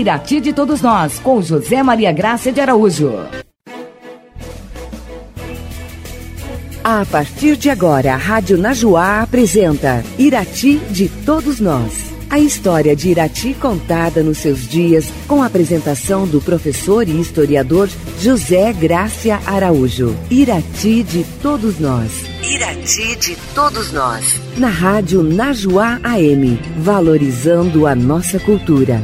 Irati de Todos Nós, com José Maria Graça de Araújo. A partir de agora, a Rádio Najuá apresenta Irati de Todos Nós. A história de Irati contada nos seus dias, com a apresentação do professor e historiador José Grácia Araújo. Irati de Todos Nós. Irati de Todos Nós. Na Rádio Najuá AM, valorizando a nossa cultura.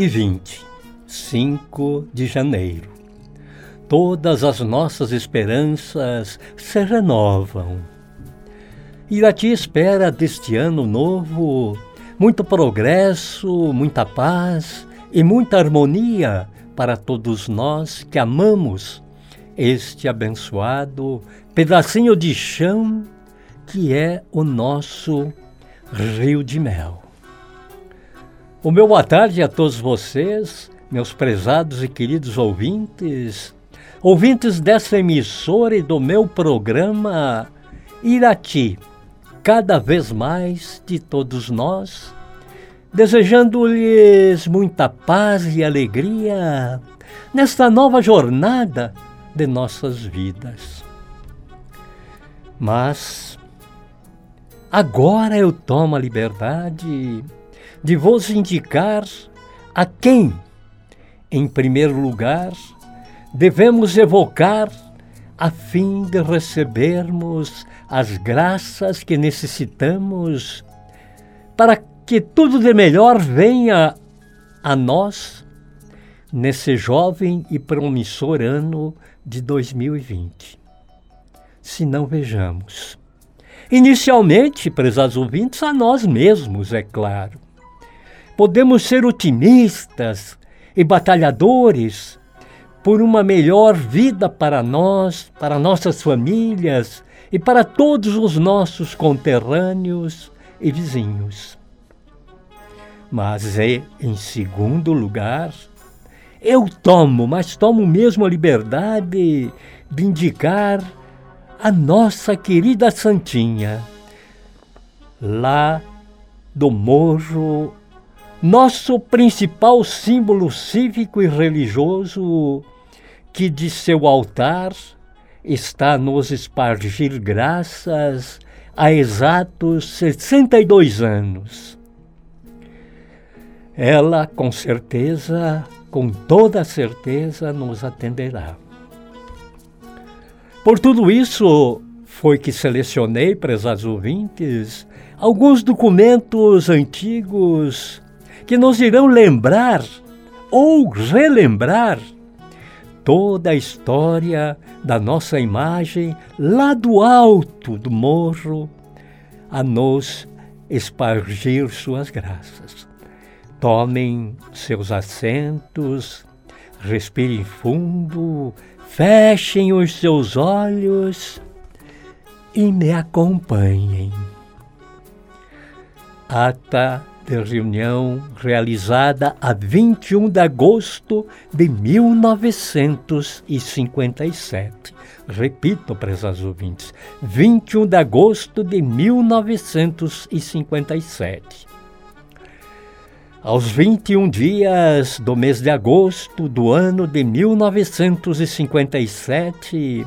2020, 5 de janeiro. Todas as nossas esperanças se renovam. Irati espera deste ano novo muito progresso, muita paz e muita harmonia para todos nós que amamos este abençoado pedacinho de chão que é o nosso Rio de Mel. O meu boa tarde a todos vocês, meus prezados e queridos ouvintes, ouvintes dessa emissora e do meu programa Irati cada vez mais de todos nós, desejando-lhes muita paz e alegria nesta nova jornada de nossas vidas. Mas agora eu tomo a liberdade de vos indicar a quem, em primeiro lugar, devemos evocar a fim de recebermos as graças que necessitamos para que tudo de melhor venha a nós nesse jovem e promissor ano de 2020. Se não vejamos. Inicialmente, prezados ouvintes, a nós mesmos, é claro. Podemos ser otimistas e batalhadores por uma melhor vida para nós, para nossas famílias e para todos os nossos conterrâneos e vizinhos. Mas é, em segundo lugar, eu tomo, mas tomo mesmo a liberdade de indicar a nossa querida Santinha, lá do Morro, nosso principal símbolo cívico e religioso, que de seu altar está nos espargir graças há exatos 62 anos. Ela, com certeza, com toda certeza, nos atenderá. Por tudo isso, foi que selecionei, prezados ouvintes, alguns documentos antigos que nos irão lembrar ou relembrar toda a história da nossa imagem lá do alto do morro a nos espargir suas graças. Tomem seus assentos, respirem fundo, fechem os seus olhos e me acompanhem. Ata de reunião realizada a 21 de agosto de 1957. Repito, prezados ouvintes, 21 de agosto de 1957. Aos 21 dias do mês de agosto do ano de 1957,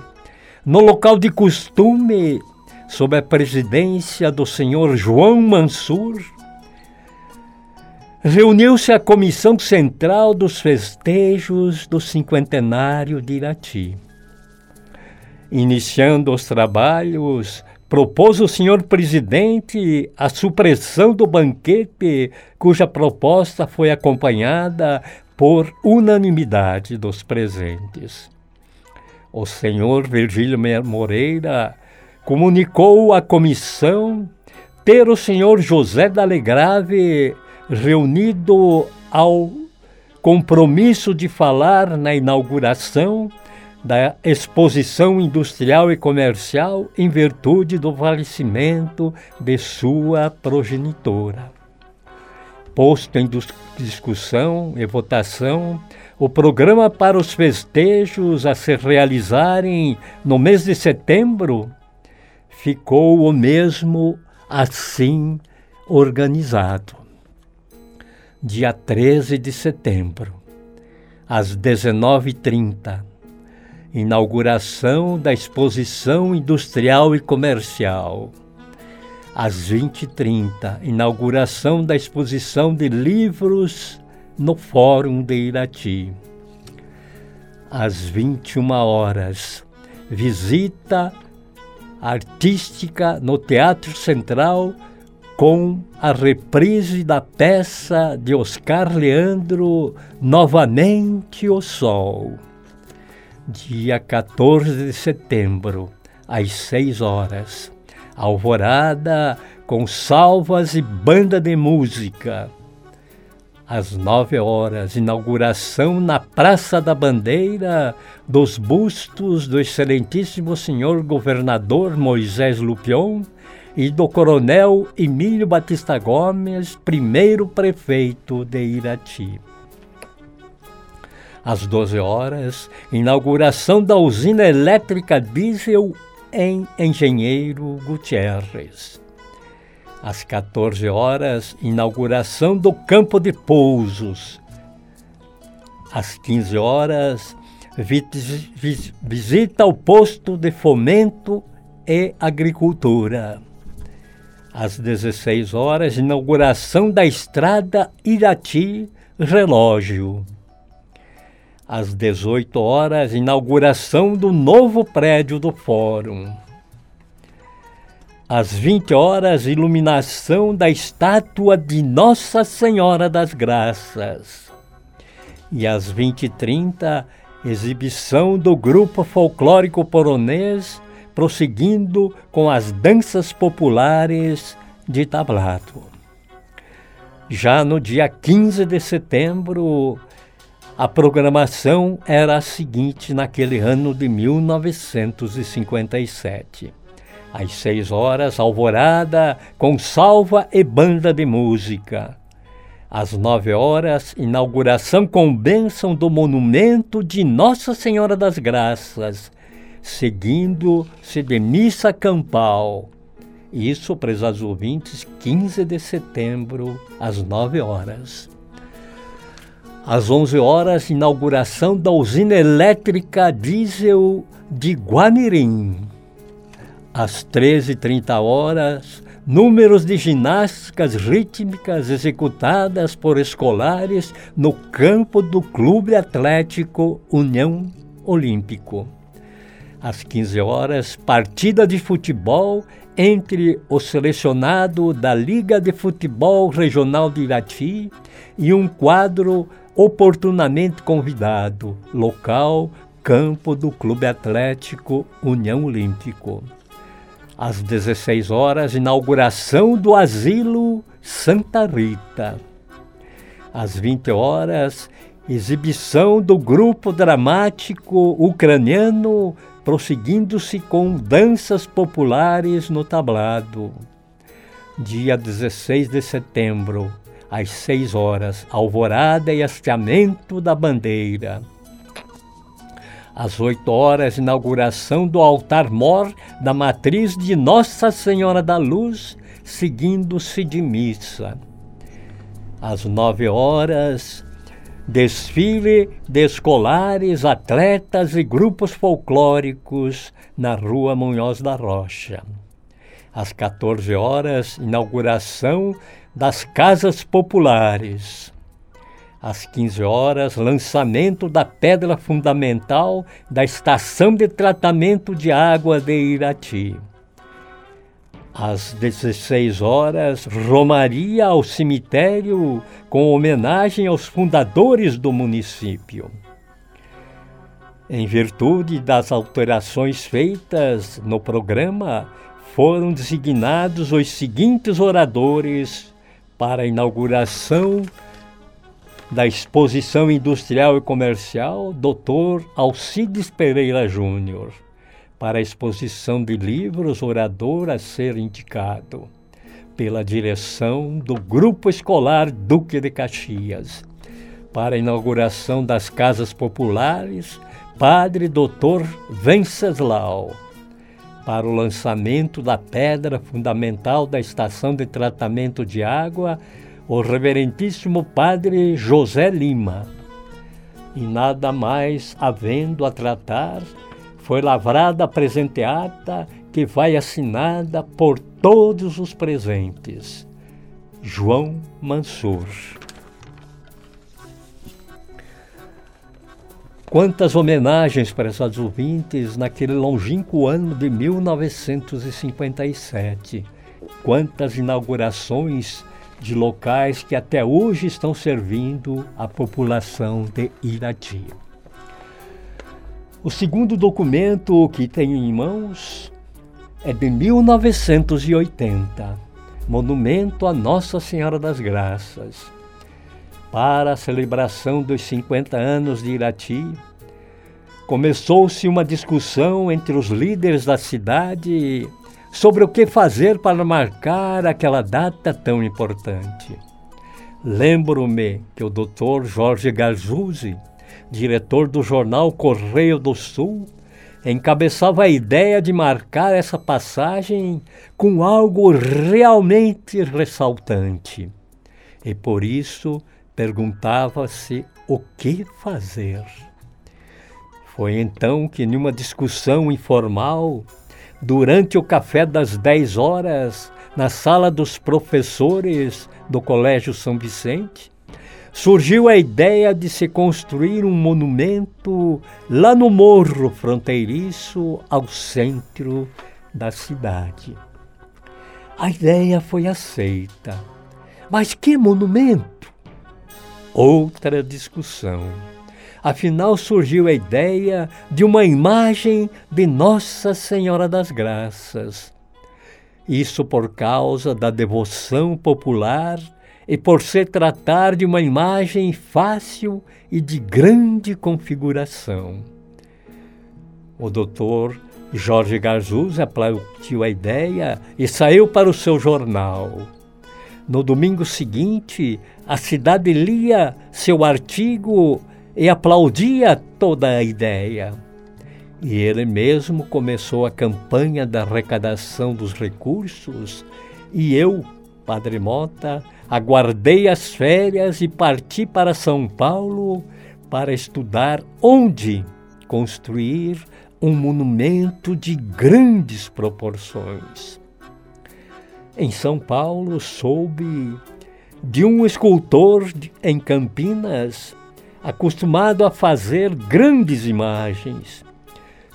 no local de costume, sob a presidência do senhor João Mansur, reuniu-se a Comissão Central dos Festejos do Cinquentenário de Irati. Iniciando os trabalhos, propôs o senhor presidente a supressão do banquete, cuja proposta foi acompanhada por unanimidade dos presentes. O senhor Virgílio Moreira comunicou à comissão ter o senhor José Dalegrave reunido ao compromisso de falar na inauguração da exposição industrial e comercial em virtude do falecimento de sua progenitora. posto em discussão e votação o programa para os festejos a se realizarem no mês de setembro ficou o mesmo assim organizado. Dia 13 de setembro, às 19h30, inauguração da Exposição Industrial e Comercial. Às 20h30, inauguração da exposição de livros no Fórum de Irati. Às 21 horas, visita artística no Teatro Central com a reprise da peça de Oscar Leandro Novamente o Sol. Dia 14 de setembro, às 6 horas. Alvorada com salvas e banda de música às nove horas, inauguração na Praça da Bandeira dos bustos do excelentíssimo senhor governador Moisés Lupion e do coronel Emílio Batista Gomes, primeiro prefeito de Irati. Às 12 horas, inauguração da usina elétrica diesel em Engenheiro Gutierrez. Às 14 horas, inauguração do campo de pousos. Às 15 horas, visita ao posto de fomento e agricultura. Às 16 horas, inauguração da estrada Irati Relógio. Às 18 horas, inauguração do novo prédio do Fórum. Às 20 horas, iluminação da estátua de Nossa Senhora das Graças. E às 20 e 30, exibição do grupo folclórico poronês, prosseguindo com as danças populares de tablado. Já no dia 15 de setembro, a programação era a seguinte naquele ano de 1957 às seis horas, alvorada com salva e banda de música. Às nove horas, inauguração com bênção do monumento de Nossa Senhora das Graças, seguindo-se de missa campal. Isso, prezados ouvintes, 15 de setembro, às nove horas. Às onze horas, inauguração da usina elétrica diesel de Guamirim às 13h30 horas, números de ginásticas rítmicas executadas por escolares no campo do Clube Atlético União Olímpico. Às 15 horas, partida de futebol entre o selecionado da Liga de Futebol Regional de Irati e um quadro oportunamente convidado, local, campo do Clube Atlético União Olímpico. Às 16 horas, inauguração do Asilo Santa Rita. Às 20 horas, exibição do grupo dramático ucraniano, prosseguindo-se com danças populares no tablado. Dia 16 de setembro, às 6 horas, alvorada e hasteamento da bandeira. Às 8 horas, inauguração do altar-mor da matriz de Nossa Senhora da Luz, seguindo-se de missa. Às 9 horas, desfile de escolares, atletas e grupos folclóricos na Rua Munhoz da Rocha. Às 14 horas, inauguração das casas populares. Às 15 horas, lançamento da pedra fundamental da estação de tratamento de água de Irati. Às 16 horas, romaria ao cemitério com homenagem aos fundadores do município. Em virtude das alterações feitas no programa, foram designados os seguintes oradores para a inauguração da Exposição Industrial e Comercial, Dr. Alcides Pereira Júnior, para a exposição de livros, orador a ser indicado. pela direção do Grupo Escolar Duque de Caxias. Para a inauguração das casas populares, Padre Dr. Venceslau. Para o lançamento da pedra fundamental da estação de tratamento de água, o Reverentíssimo Padre José Lima. E nada mais havendo a tratar, foi lavrada a presenteata que vai assinada por todos os presentes. João Mansur. Quantas homenagens para esses ouvintes naquele longínquo ano de 1957. Quantas inaugurações de locais que até hoje estão servindo a população de Irati. O segundo documento que tenho em mãos é de 1980, Monumento a Nossa Senhora das Graças. Para a celebração dos 50 anos de Irati, começou-se uma discussão entre os líderes da cidade sobre o que fazer para marcar aquela data tão importante. Lembro-me que o Dr. Jorge Garzuzzi, diretor do jornal Correio do Sul, encabeçava a ideia de marcar essa passagem com algo realmente ressaltante. E por isso perguntava-se o que fazer. Foi então que, numa discussão informal, durante o café das 10 horas, na sala dos professores do Colégio São Vicente, surgiu a ideia de se construir um monumento lá no morro fronteiriço ao centro da cidade. A ideia foi aceita. Mas que monumento? Outra discussão. Afinal, surgiu a ideia de uma imagem de Nossa Senhora das Graças. Isso por causa da devoção popular e por se tratar de uma imagem fácil e de grande configuração. O doutor Jorge Garzuz aplaudiu a ideia e saiu para o seu jornal. No domingo seguinte, a cidade lia seu artigo e aplaudia toda a ideia. E ele mesmo começou a campanha da arrecadação dos recursos, e eu, Padre Mota, aguardei as férias e parti para São Paulo para estudar onde construir um monumento de grandes proporções. Em São Paulo, soube de um escultor em Campinas acostumado a fazer grandes imagens.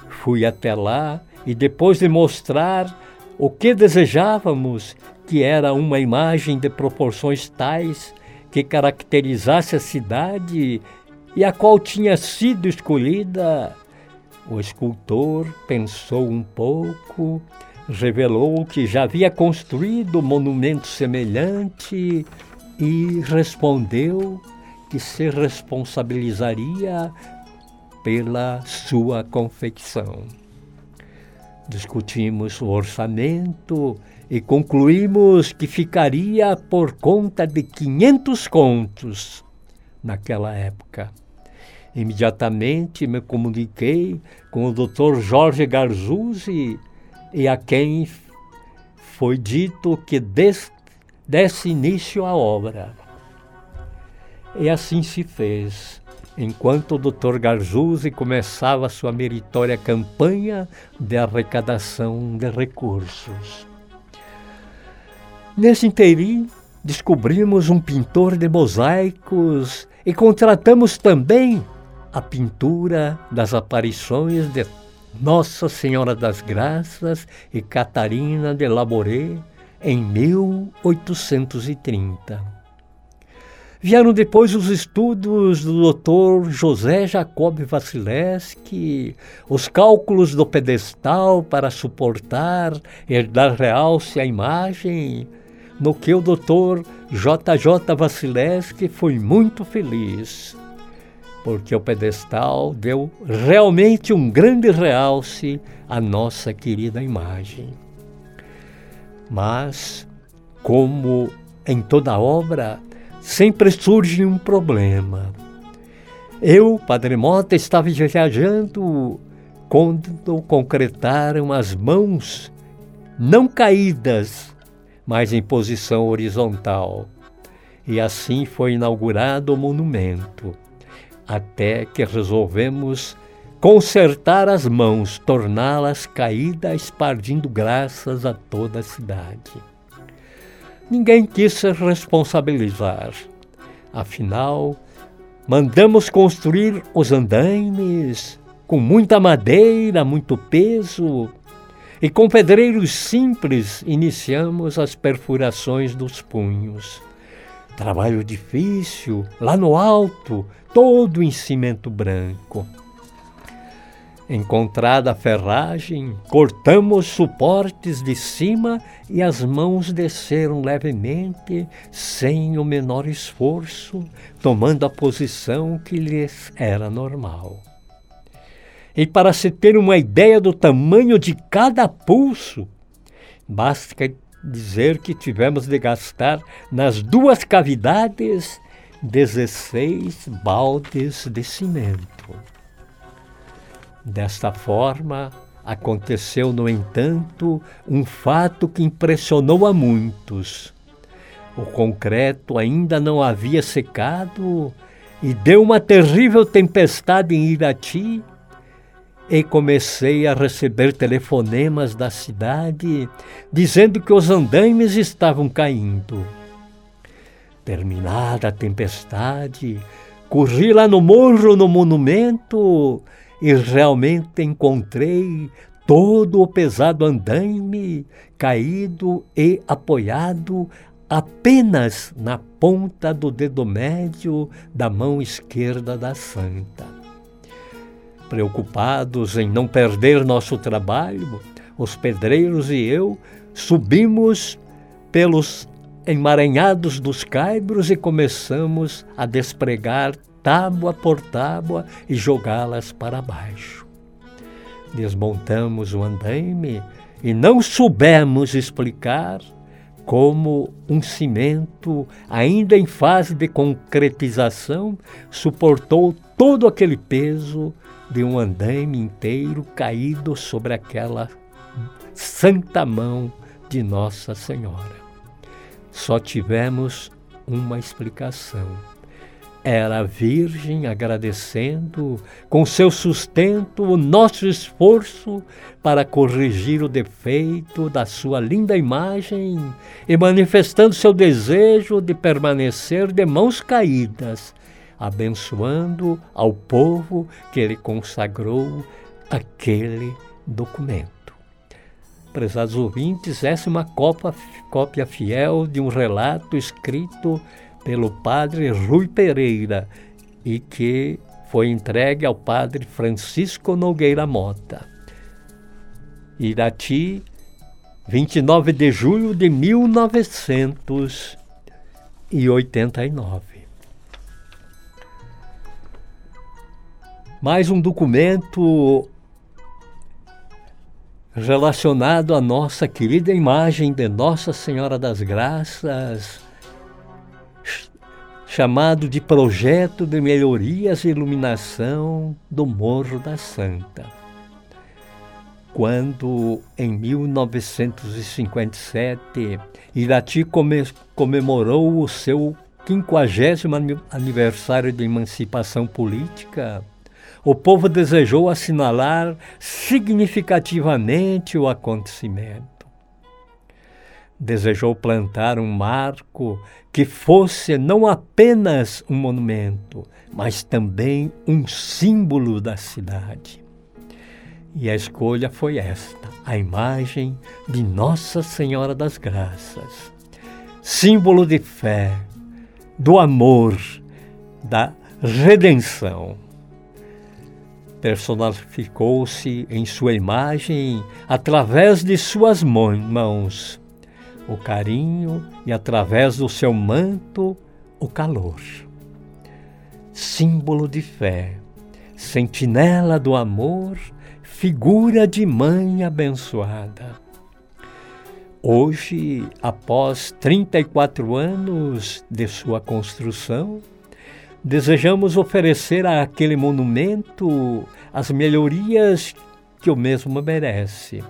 Fui até lá e, depois de mostrar o que desejávamos, que era uma imagem de proporções tais que caracterizasse a cidade e a qual tinha sido escolhida. O escultor pensou um pouco, revelou que já havia construído monumento semelhante e respondeu que se responsabilizaria pela sua confecção. Discutimos o orçamento e concluímos que ficaria por conta de 500 contos naquela época. Imediatamente me comuniquei com o Dr. Jorge Garzuzzi e a quem foi dito que des, desse início à obra. E assim se fez, enquanto o Dr. Garzuzzi começava sua meritória campanha de arrecadação de recursos. Nesse inteirinho, descobrimos um pintor de mosaicos e contratamos também a pintura das aparições de Nossa Senhora das Graças e Catarina de Laboré em 1830. Vieram depois os estudos do Dr. José Jacob Vasilevski, os cálculos do pedestal para suportar e dar realce à imagem, no que o doutor JJ Vasilevski foi muito feliz, porque o pedestal deu realmente um grande realce à nossa querida imagem. Mas, como em toda obra, sempre surge um problema. Eu, Padre Mota, estava viajando quando concretaram as mãos não caídas, mas em posição horizontal. E assim foi inaugurado o monumento, até que resolvemos consertar as mãos, torná-las caídas, espargindo graças a toda a cidade. Ninguém quis se responsabilizar. Afinal, mandamos construir os andaimes com muita madeira, muito peso, e com pedreiros simples iniciamos as perfurações dos punhos. Trabalho difícil, lá no alto, todo em cimento branco. Encontrada a ferragem, cortamos suportes de cima e as mãos desceram levemente, sem o menor esforço, tomando a posição que lhes era normal. E para se ter uma ideia do tamanho de cada pulso, basta dizer que tivemos de gastar nas duas cavidades 16 baldes de cimento. Desta forma, aconteceu, no entanto, um fato que impressionou a muitos. O concreto ainda não havia secado e deu uma terrível tempestade em Irati. E comecei a receber telefonemas da cidade dizendo que os andaimes estavam caindo. Terminada a tempestade, corri lá no morro, no monumento, e realmente encontrei todo o pesado andaime caído e apoiado apenas na ponta do dedo médio da mão esquerda da santa. Preocupados em não perder nosso trabalho, os pedreiros e eu subimos pelos emaranhados dos caibros e começamos a despregar tábua por tábua e jogá-las para baixo. Desmontamos o andaime e não soubemos explicar como um cimento, ainda em fase de concretização, suportou todo aquele peso de um andaime inteiro caído sobre aquela santa mão de Nossa Senhora. Só tivemos uma explicação era Virgem agradecendo com seu sustento o nosso esforço para corrigir o defeito da sua linda imagem e manifestando seu desejo de permanecer de mãos caídas, abençoando ao povo que ele consagrou aquele documento. Prezados ouvintes, essa é uma cópia fiel de um relato escrito pelo padre Rui Pereira e que foi entregue ao padre Francisco Nogueira Mota. Irati, 29 de julho de 1989. Mais um documento relacionado à nossa querida imagem de Nossa Senhora das Graças, chamado de Projeto de Melhorias e Iluminação do Morro da Santa. Quando, em 1957, Irati comemorou o seu 50 aniversário de emancipação política, o povo desejou assinalar significativamente o acontecimento desejou plantar um marco que fosse não apenas um monumento, mas também um símbolo da cidade. E a escolha foi esta: a imagem de Nossa Senhora das Graças, símbolo de fé, do amor, da redenção. Personificou-se em sua imagem através de suas mãos o carinho e, através do seu manto, o calor. Símbolo de fé, sentinela do amor, figura de mãe abençoada. Hoje, após 34 anos de sua construção, desejamos oferecer àquele monumento as melhorias que o mesmo merece,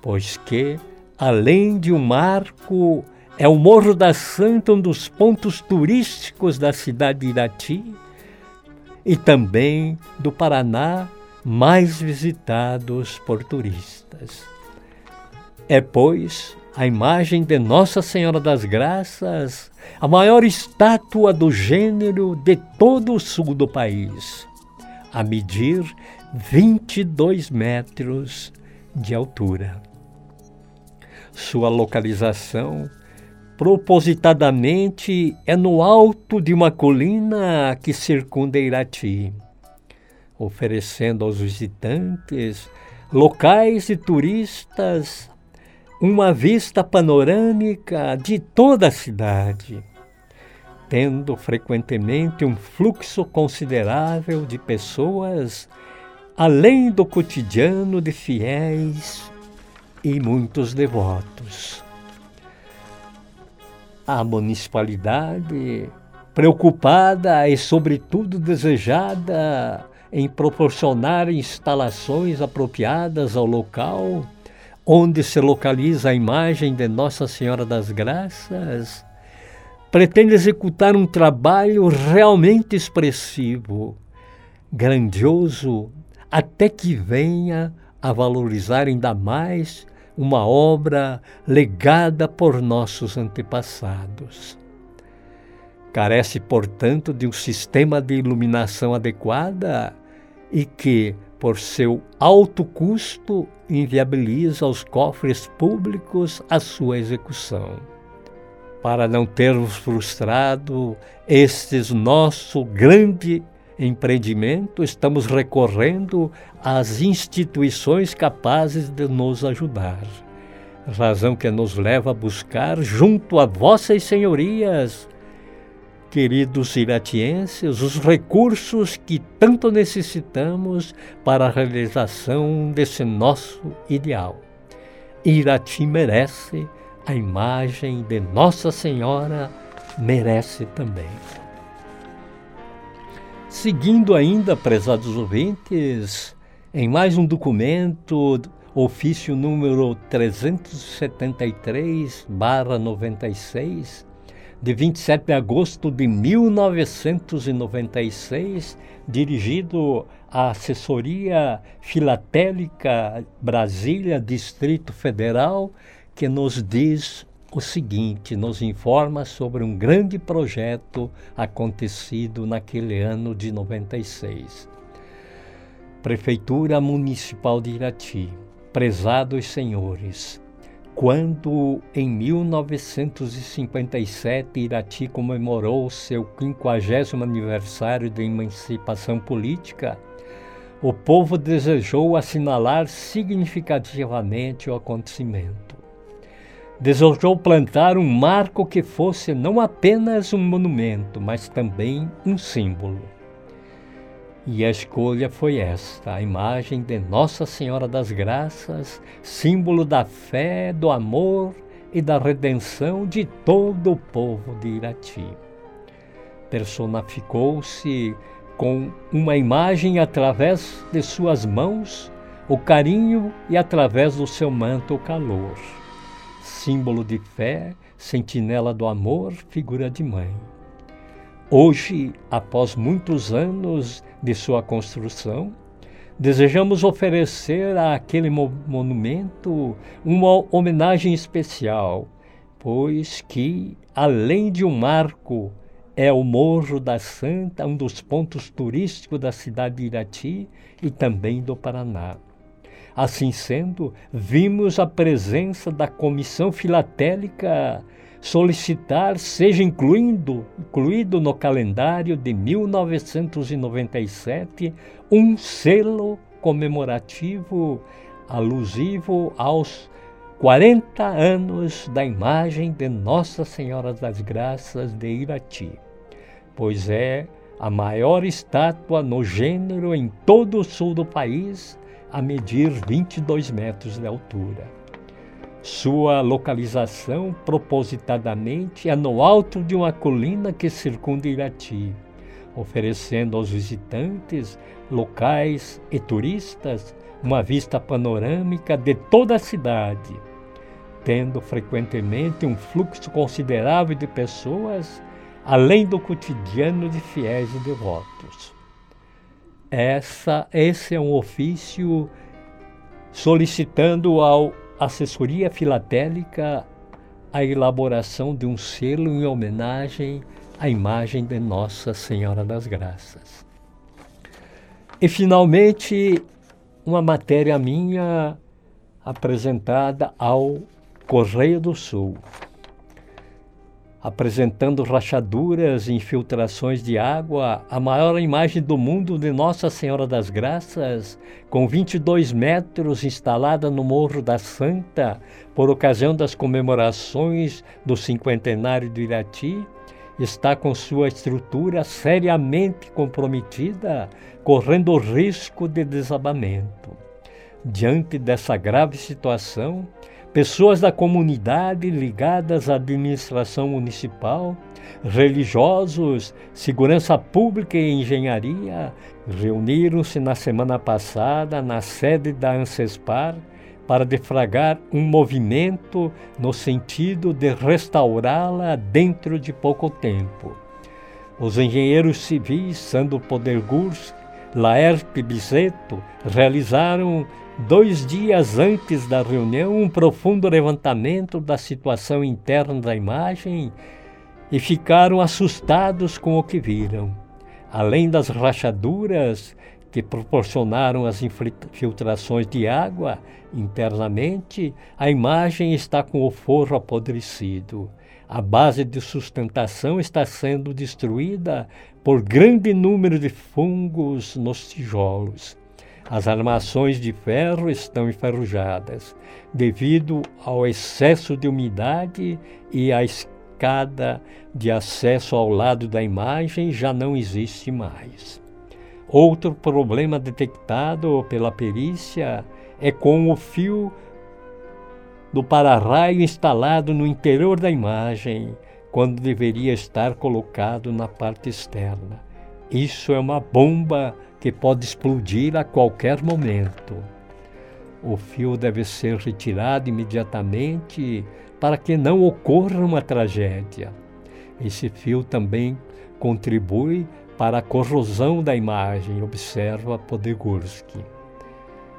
pois que, além de um marco, é o Morro da Santa um dos pontos turísticos da cidade de Irati e também do Paraná mais visitados por turistas. É, pois, a imagem de Nossa Senhora das Graças, a maior estátua do gênero de todo o sul do país, a medir 22 metros de altura. Sua localização, propositadamente, é no alto de uma colina que circunda Irati, oferecendo aos visitantes, locais e turistas uma vista panorâmica de toda a cidade, tendo frequentemente um fluxo considerável de pessoas, além do cotidiano de fiéis e muitos devotos. A municipalidade, preocupada e, sobretudo, desejada em proporcionar instalações apropriadas ao local, onde se localiza a imagem de Nossa Senhora das Graças, pretende executar um trabalho realmente expressivo, grandioso, até que venha a valorizar ainda mais uma obra legada por nossos antepassados. Carece, portanto, de um sistema de iluminação adequada e que, por seu alto custo, inviabiliza aos cofres públicos a sua execução. Para não termos frustrado este nosso grande empreendimento, estamos recorrendo às instituições capazes de nos ajudar. Razão que nos leva a buscar, junto a vossas senhorias, queridos iratienses, os recursos que tanto necessitamos para a realização desse nosso ideal. Irati merece, a imagem de Nossa Senhora merece também. Seguindo ainda, prezados ouvintes, em mais um documento, ofício número 373/96, de 27 de agosto de 1996, dirigido à Assessoria Filatélica Brasília, Distrito Federal, que nos diz o seguinte: nos informa sobre um grande projeto acontecido naquele ano de 96. Prefeitura Municipal de Irati, prezados senhores, quando, em 1957, Irati comemorou seu 50 aniversário de emancipação política, o povo desejou assinalar significativamente o acontecimento. Desejou plantar um marco que fosse não apenas um monumento, mas também um símbolo. E a escolha foi esta: a imagem de Nossa Senhora das Graças, símbolo da fé, do amor e da redenção de todo o povo de Irati. Personificou-se com uma imagem através de suas mãos, o carinho e através do seu manto o calor. Símbolo de fé, sentinela do amor, figura de mãe. Hoje, após muitos anos de sua construção, desejamos oferecer àquele monumento uma homenagem especial, pois que, além de um marco, é o Morro da Santa, um dos pontos turísticos da cidade de Irati e também do Paraná. Assim sendo, vimos a presença da Comissão Filatélica solicitar seja incluído, incluído no calendário de 1997 um selo comemorativo alusivo aos 40 anos da imagem de Nossa Senhora das Graças de Irati, pois é a maior estátua no gênero em todo o sul do país, a medir 22 metros de altura. Sua localização propositadamente é no alto de uma colina que circunda Irati, oferecendo aos visitantes locais e turistas uma vista panorâmica de toda a cidade, tendo frequentemente um fluxo considerável de pessoas, além do cotidiano de fiéis e devotos. Essa, esse é um ofício solicitando ao assessoria filatélica a elaboração de um selo em homenagem à imagem de Nossa Senhora das Graças. E finalmente, uma matéria minha apresentada ao Correio do Sul apresentando rachaduras e infiltrações de água, a maior imagem do mundo de Nossa Senhora das Graças, com 22 metros, instalada no Morro da Santa, por ocasião das comemorações do cinquentenário do Irati, está com sua estrutura seriamente comprometida, correndo o risco de desabamento. Diante dessa grave situação, pessoas da comunidade ligadas à administração municipal, religiosos, segurança pública e engenharia reuniram-se na semana passada na sede da Ancespar para defragar um movimento no sentido de restaurá-la dentro de pouco tempo. Os engenheiros civis Sandro Podergurs, Laerte Biseto realizaram dois dias antes da reunião, um profundo levantamento da situação interna da imagem e ficaram assustados com o que viram. Além das rachaduras que proporcionaram as infiltrações de água internamente, a imagem está com o forro apodrecido. A base de sustentação está sendo destruída por grande número de fungos nos tijolos. As armações de ferro estão enferrujadas devido ao excesso de umidade e a escada de acesso ao lado da imagem já não existe mais. Outro problema detectado pela perícia é com o fio do para-raio instalado no interior da imagem, quando deveria estar colocado na parte externa. Isso é uma bomba que pode explodir a qualquer momento. O fio deve ser retirado imediatamente para que não ocorra uma tragédia. Esse fio também contribui para a corrosão da imagem, observa Podegorski.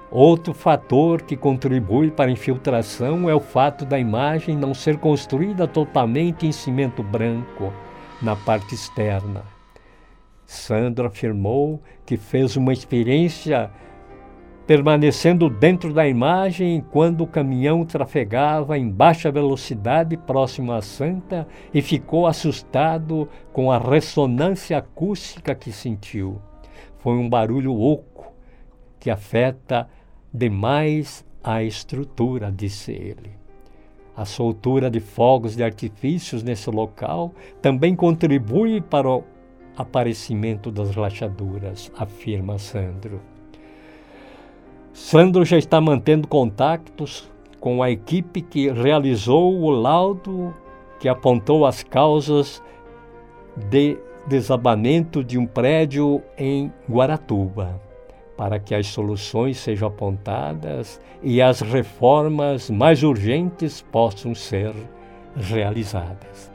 Outro fator que contribui para a infiltração é o fato da imagem não ser construída totalmente em cimento branco na parte externa. Sandro afirmou que fez uma experiência permanecendo dentro da imagem quando o caminhão trafegava em baixa velocidade próximo à Santa e ficou assustado com a ressonância acústica que sentiu. Foi um barulho oco que afeta demais a estrutura, disse ele. A soltura de fogos de artifícios nesse local também contribui para o aparecimento das rachaduras, afirma Sandro. Sandro já está mantendo contatos com a equipe que realizou o laudo que apontou as causas de desabamento de um prédio em Guaratuba, para que as soluções sejam apontadas e as reformas mais urgentes possam ser realizadas.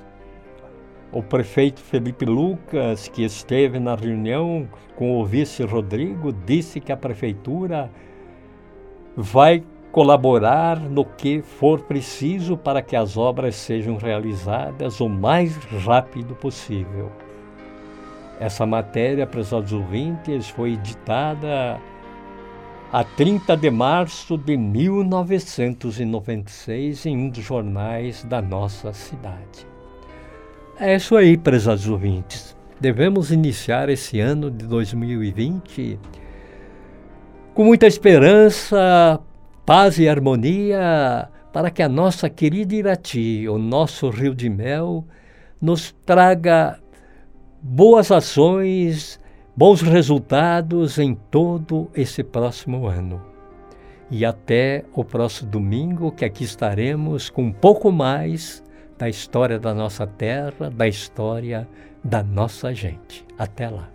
O prefeito Felipe Lucas, que esteve na reunião com o vice Rodrigo, disse que a prefeitura vai colaborar no que for preciso para que as obras sejam realizadas o mais rápido possível. Essa matéria, para os ouvintes, foi editada a 30 de março de 1996 em um dos jornais da nossa cidade. É isso aí, prezados ouvintes. Devemos iniciar esse ano de 2020 com muita esperança, paz e harmonia para que a nossa querida Irati, o nosso rio de mel, nos traga boas ações, bons resultados em todo esse próximo ano. E até o próximo domingo, que aqui estaremos com um pouco mais da história da nossa terra, da história da nossa gente. Até lá.